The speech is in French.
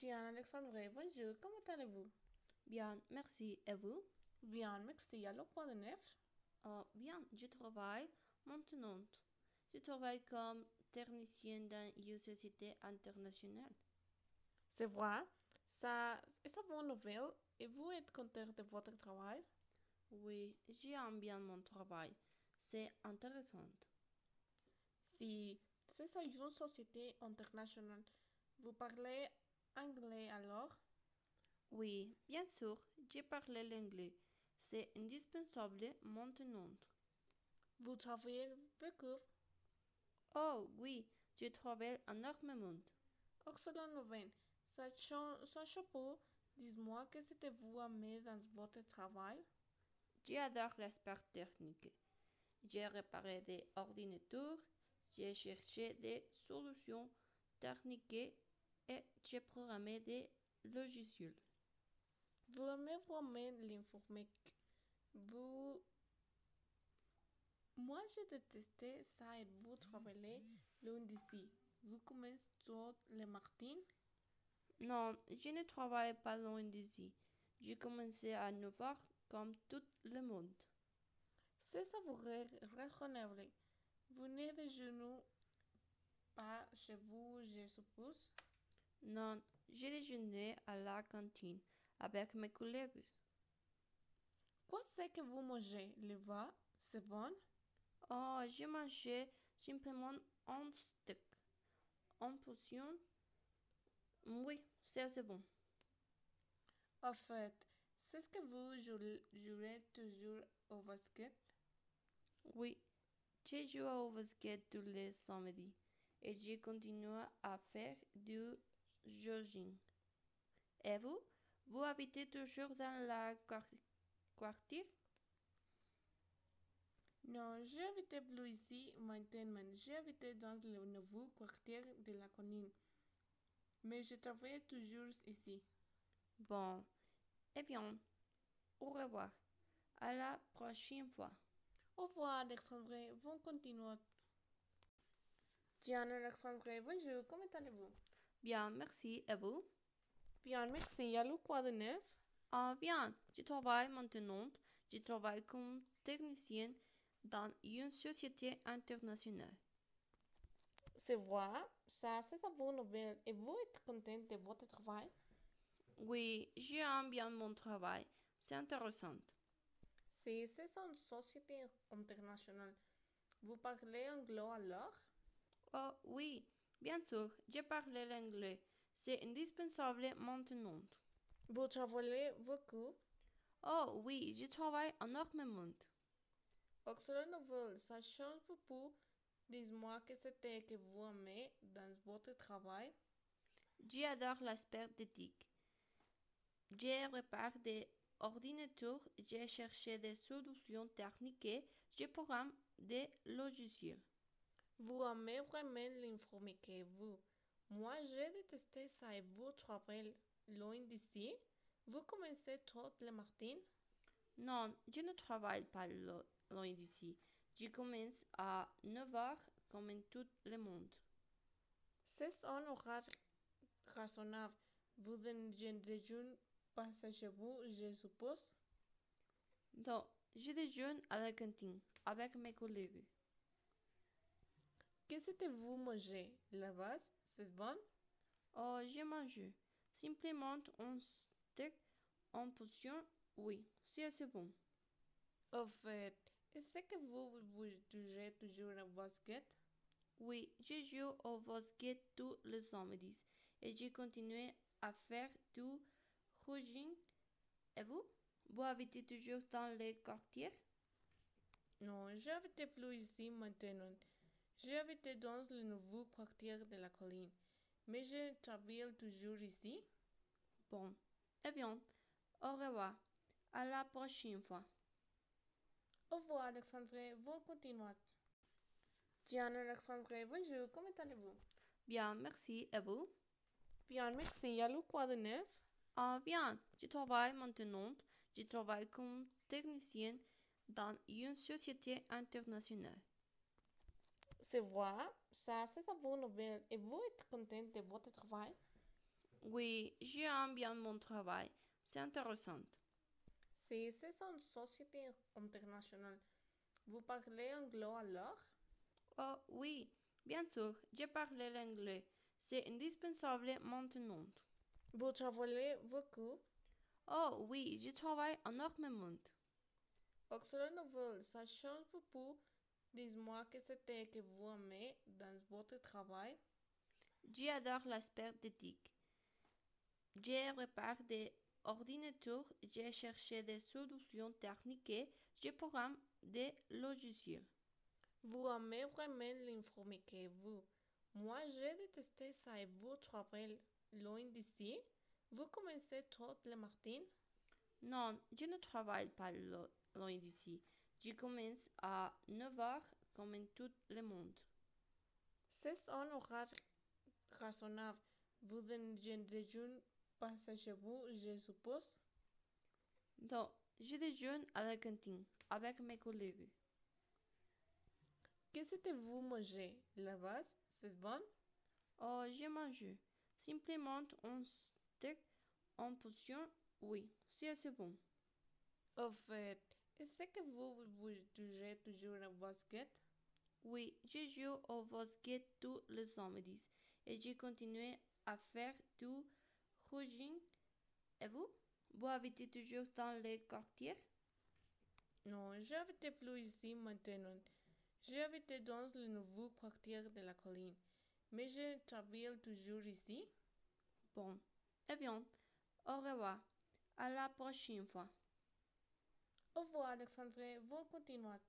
Diane Alexandre, bonjour, comment allez-vous? Bien, merci. Et vous? Bien, merci. Alors, quoi de neuf? Oh, bien, je travaille maintenant. Je travaille comme technicien dans une société internationale. C'est vrai, ça, c'est une bonne nouvelle. Et vous êtes content de votre travail? Oui, j'aime bien mon travail. C'est intéressant. Si c'est une société internationale, vous parlez anglais alors? Oui, bien sûr, je parle l'anglais. C'est indispensable maintenant. Vous travaillez beaucoup? Oh oui, je travaille énormément. Excellent nouvelle. Sans chapeau, dites-moi que c'était vous aimez dans votre travail? J'adore l'aspect technique. J'ai réparé des ordinateurs, j'ai cherché des solutions techniques et j'ai programmé des logiciels. Vous aimez vraiment l'informatique. Vous... Moi, j'ai détesté ça et vous travaillez loin d'ici. Vous commencez tous les matins? Non, je ne travaille pas loin d'ici. J'ai commencé à 9 heures comme tout le monde. C'est savoureux, raisonnable. Vous ne déjeunez pas chez vous, je suppose? Non, je déjeune à la cantine avec mes collègues. Quoi c'est que vous mangez? Le vin, c'est bon? Oh, j'ai mangé simplement un steak. En portion? Oui, c'est assez bon. En fait, c'est ce que vous jouez toujours au basket? Oui, je joue au basket tous les samedis et je continue à faire du jogging. Et vous? Vous habitez toujours dans la quartier? Non, j'habite plus ici maintenant. J'habite dans le nouveau quartier de la colline. Mais je travaille toujours ici. Bon, eh bien, au revoir. À la prochaine fois. Au revoir, Alexandre. Bon continuez. Diane Alexandre, bonjour, comment allez-vous? Bien, merci. Et vous? Bien, merci. Alors, quoi de neuf? Ah, bien. Je travaille maintenant. Je travaille comme technicien dans une société internationale. C'est vrai, ça c'est une bonne nouvelle. Et vous êtes content de votre travail? Oui, j'aime bien mon travail. C'est intéressant. Si c'est une société internationale, vous parlez anglais alors? Oh oui, bien sûr, je parle l'anglais. C'est indispensable maintenant. Vous travaillez beaucoup? Oh oui, je travaille énormément. Excellent nouvelle, ça change beaucoup. Dites-moi que c'était que vous aimez dans votre travail? J'adore l'aspect d'éthique. J'ai réparé des ordinateurs, j'ai cherché des solutions techniques, je programme des logiciels. Vous aimez vraiment l'informatique, vous? Moi, j'ai détesté ça et vous travaillez loin d'ici? Vous commencez tous les matins? Non, je ne travaille pas loin d'ici. Je commence à 9 heures comme tout le monde. C'est un horaire raisonnable. Vous ne déjeunez pas chez vous, je suppose? Non, je déjeune à la cantine avec mes collègues. Qu'est-ce que vous mangez? La base, c'est bon? Oh, j'ai mangé simplement un steak en portion. Oui, c'est assez bon. Au fait, est-ce que vous, vous jouez toujours au basket? Oui, je joue au basket tous les samedis et je continue à faire du jogging. Et vous? Vous habitez toujours dans les quartiers? Non, j'habite plus ici maintenant. J'habite dans le nouveau quartier de la colline. Mais je travaille toujours ici? Bon, eh bien, au revoir. À la prochaine fois. Au revoir, Alexandre. Bon continuez. Diane Alexandre, bonjour, comment allez-vous? Bien, merci. Et vous? Bien, merci. Alors, quoi de neuf? Ah, bien. Je travaille maintenant. Je travaille comme technicien dans une société internationale. C'est vrai, ça c'est une bonne nouvelle. Et vous êtes content de votre travail? Oui, j'aime bien mon travail. C'est intéressant. Si c'est une société internationale, vous parlez anglais alors? Oh oui, bien sûr, je parle l'anglais. C'est indispensable maintenant. Vous travaillez beaucoup? Oh oui, je travaille énormément. Excellent nouvelle, ça change beaucoup. Dis-moi que c'était que vous aimez dans votre travail. J'adore l'aspect d'éthique. Je répare des ordinateurs, je cherche des solutions techniques, je programme des logiciels. Vous aimez vraiment l'informatique, vous. Moi, j'ai détesté ça et vous travaillez loin d'ici. Vous commencez tôt le matin? Non, je ne travaille pas lo- loin d'ici. Je commence à 9h comme tout le monde. C'est un horaire raisonnable. Vous ne déjeunez pas chez vous, je suppose? Non, je déjeune à la cantine avec mes collègues. Qu'est-ce que vous mangez? La base, c'est bon? Oh, je mange simplement un steak en potion. Oui, c'est assez bon. Au fait, est-ce que vous vous jouez toujours au basket? Oui, je joue au basket tous les samedis et je continue à faire du jogging. Et vous? Vous habitez toujours dans les quartiers? Non, j'habite plus ici maintenant. J'habite dans le nouveau quartier de la colline. Mais je travaille toujours ici. Bon, eh bien, au revoir. À la prochaine fois. Au Alexandre. Bon continuat.